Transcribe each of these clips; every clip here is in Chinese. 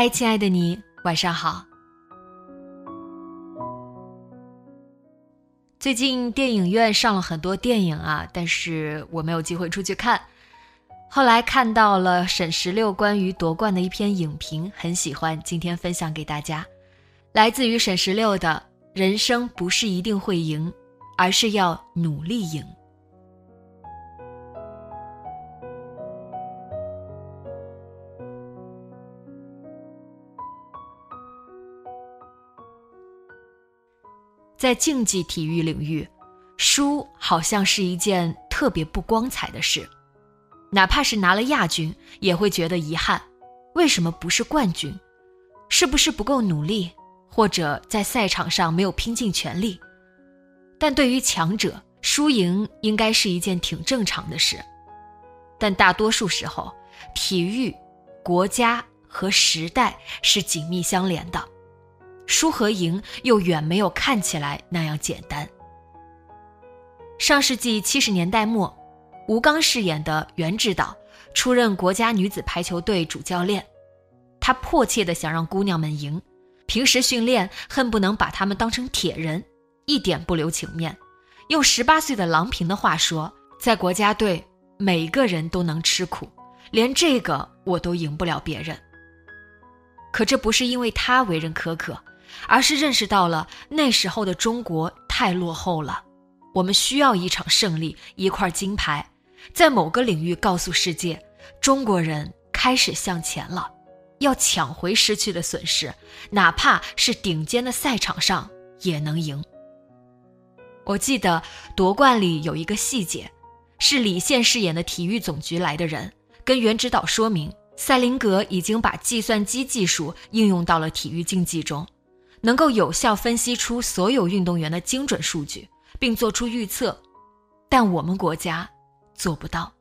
嗨，亲爱的你，晚上好。最近电影院上了很多电影啊，但是我没有机会出去看。后来看到了沈十六关于夺冠的一篇影评，很喜欢，今天分享给大家。来自于沈十六的“人生不是一定会赢，而是要努力赢”。在竞技体育领域，输好像是一件特别不光彩的事，哪怕是拿了亚军，也会觉得遗憾。为什么不是冠军？是不是不够努力，或者在赛场上没有拼尽全力？但对于强者，输赢应该是一件挺正常的事。但大多数时候，体育、国家和时代是紧密相连的。输和赢又远没有看起来那样简单。上世纪七十年代末，吴刚饰演的袁指导出任国家女子排球队主教练，他迫切的想让姑娘们赢，平时训练恨不能把她们当成铁人，一点不留情面。用十八岁的郎平的话说，在国家队，每个人都能吃苦，连这个我都赢不了别人。可这不是因为他为人苛刻。而是认识到了那时候的中国太落后了，我们需要一场胜利，一块金牌，在某个领域告诉世界，中国人开始向前了，要抢回失去的损失，哪怕是顶尖的赛场上也能赢。我记得夺冠里有一个细节，是李现饰演的体育总局来的人跟袁指导说明，赛林格已经把计算机技术应用到了体育竞技中。能够有效分析出所有运动员的精准数据，并做出预测，但我们国家做不到。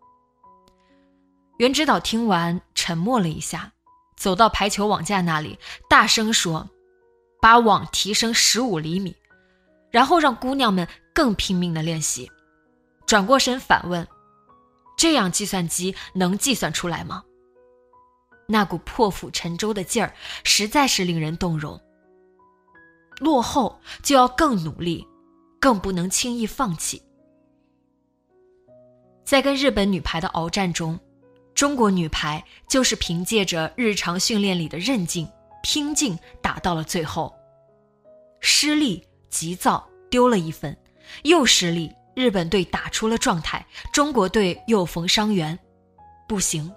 袁指导听完沉默了一下，走到排球网架那里，大声说：“把网提升十五厘米，然后让姑娘们更拼命的练习。”转过身反问：“这样计算机能计算出来吗？”那股破釜沉舟的劲儿，实在是令人动容。落后就要更努力，更不能轻易放弃。在跟日本女排的鏖战中，中国女排就是凭借着日常训练里的韧劲、拼劲打到了最后。失利、急躁、丢了一分，又失利，日本队打出了状态，中国队又逢伤员，不行，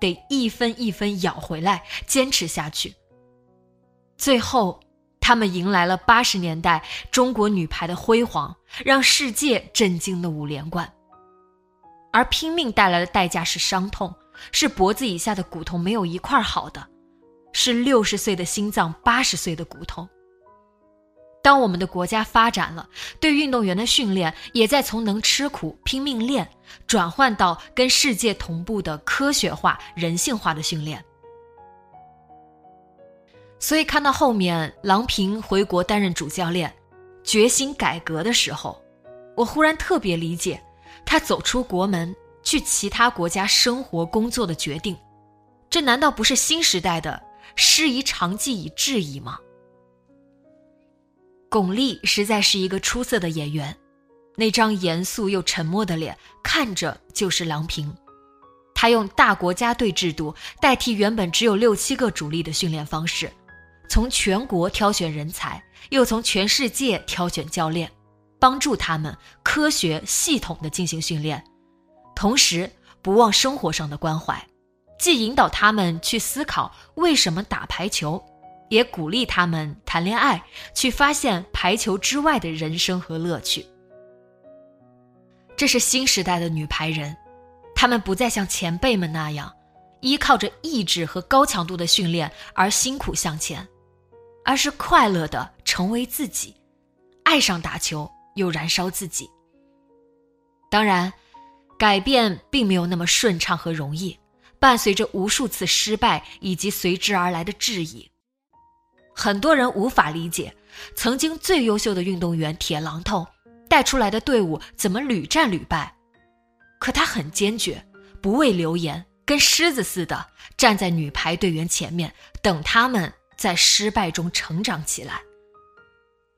得一分一分咬回来，坚持下去。最后。他们迎来了八十年代中国女排的辉煌，让世界震惊的五连冠。而拼命带来的代价是伤痛，是脖子以下的骨头没有一块好的，是六十岁的心脏，八十岁的骨头。当我们的国家发展了，对运动员的训练也在从能吃苦、拼命练，转换到跟世界同步的科学化、人性化的训练。所以看到后面郎平回国担任主教练，决心改革的时候，我忽然特别理解他走出国门去其他国家生活工作的决定。这难道不是新时代的师夷长技以制夷吗？巩俐实在是一个出色的演员，那张严肃又沉默的脸看着就是郎平。他用大国家队制度代替原本只有六七个主力的训练方式。从全国挑选人才，又从全世界挑选教练，帮助他们科学系统的进行训练，同时不忘生活上的关怀，既引导他们去思考为什么打排球，也鼓励他们谈恋爱，去发现排球之外的人生和乐趣。这是新时代的女排人，她们不再像前辈们那样，依靠着意志和高强度的训练而辛苦向前。而是快乐的成为自己，爱上打球又燃烧自己。当然，改变并没有那么顺畅和容易，伴随着无数次失败以及随之而来的质疑。很多人无法理解，曾经最优秀的运动员铁榔头带出来的队伍怎么屡战屡败，可他很坚决，不畏流言，跟狮子似的站在女排队员前面，等他们。在失败中成长起来。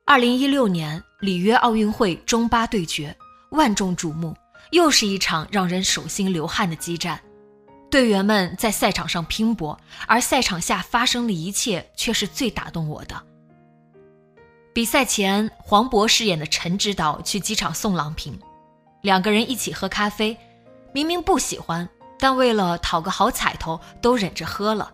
二零一六年里约奥运会中巴对决，万众瞩目，又是一场让人手心流汗的激战。队员们在赛场上拼搏，而赛场下发生的一切却是最打动我的。比赛前，黄渤饰演的陈指导去机场送郎平，两个人一起喝咖啡，明明不喜欢，但为了讨个好彩头，都忍着喝了。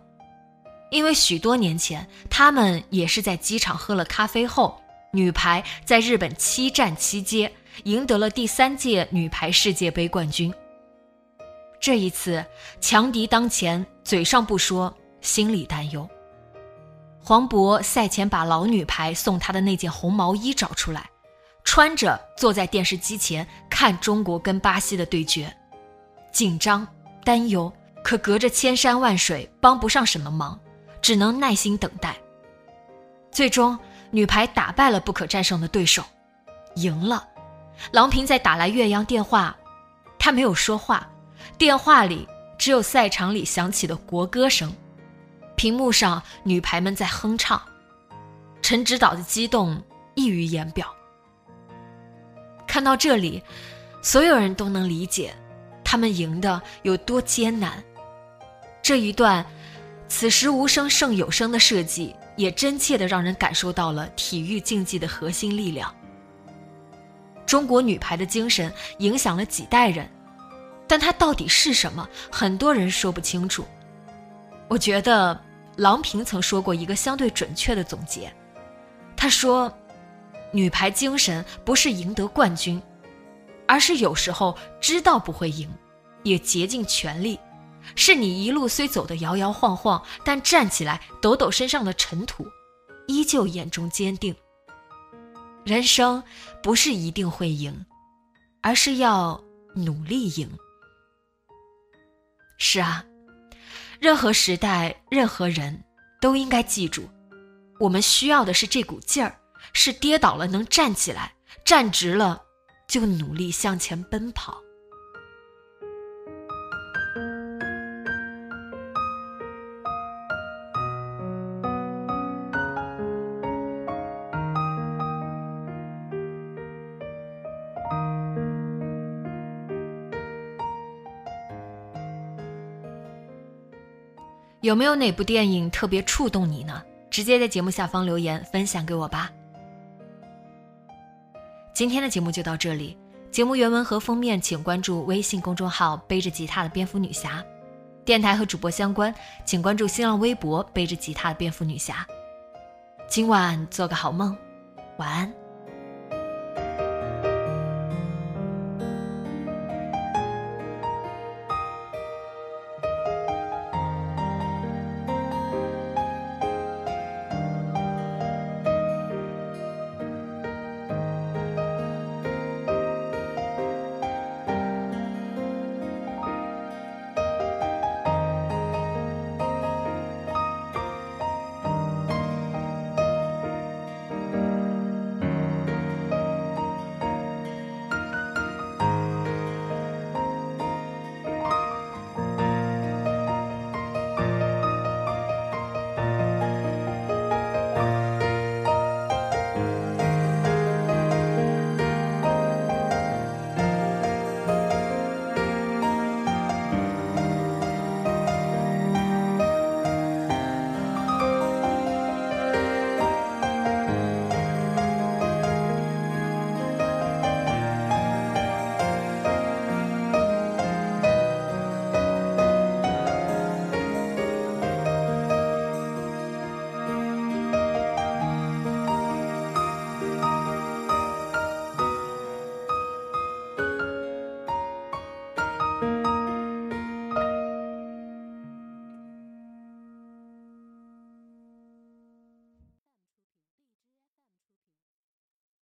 因为许多年前，他们也是在机场喝了咖啡后，女排在日本七战七接，赢得了第三届女排世界杯冠军。这一次强敌当前，嘴上不说，心里担忧。黄渤赛前把老女排送他的那件红毛衣找出来，穿着坐在电视机前看中国跟巴西的对决，紧张担忧，可隔着千山万水，帮不上什么忙。只能耐心等待。最终，女排打败了不可战胜的对手，赢了。郎平在打来岳阳电话，她没有说话，电话里只有赛场里响起的国歌声，屏幕上女排们在哼唱。陈指导的激动溢于言表。看到这里，所有人都能理解，他们赢的有多艰难。这一段。此时无声胜有声的设计，也真切地让人感受到了体育竞技的核心力量。中国女排的精神影响了几代人，但它到底是什么？很多人说不清楚。我觉得郎平曾说过一个相对准确的总结，他说：“女排精神不是赢得冠军，而是有时候知道不会赢，也竭尽全力。”是你一路虽走得摇摇晃晃，但站起来抖抖身上的尘土，依旧眼中坚定。人生不是一定会赢，而是要努力赢。是啊，任何时代、任何人都应该记住，我们需要的是这股劲儿，是跌倒了能站起来，站直了就努力向前奔跑。有没有哪部电影特别触动你呢？直接在节目下方留言分享给我吧。今天的节目就到这里，节目原文和封面请关注微信公众号“背着吉他的蝙蝠女侠”，电台和主播相关请关注新浪微博“背着吉他的蝙蝠女侠”。今晚做个好梦，晚安。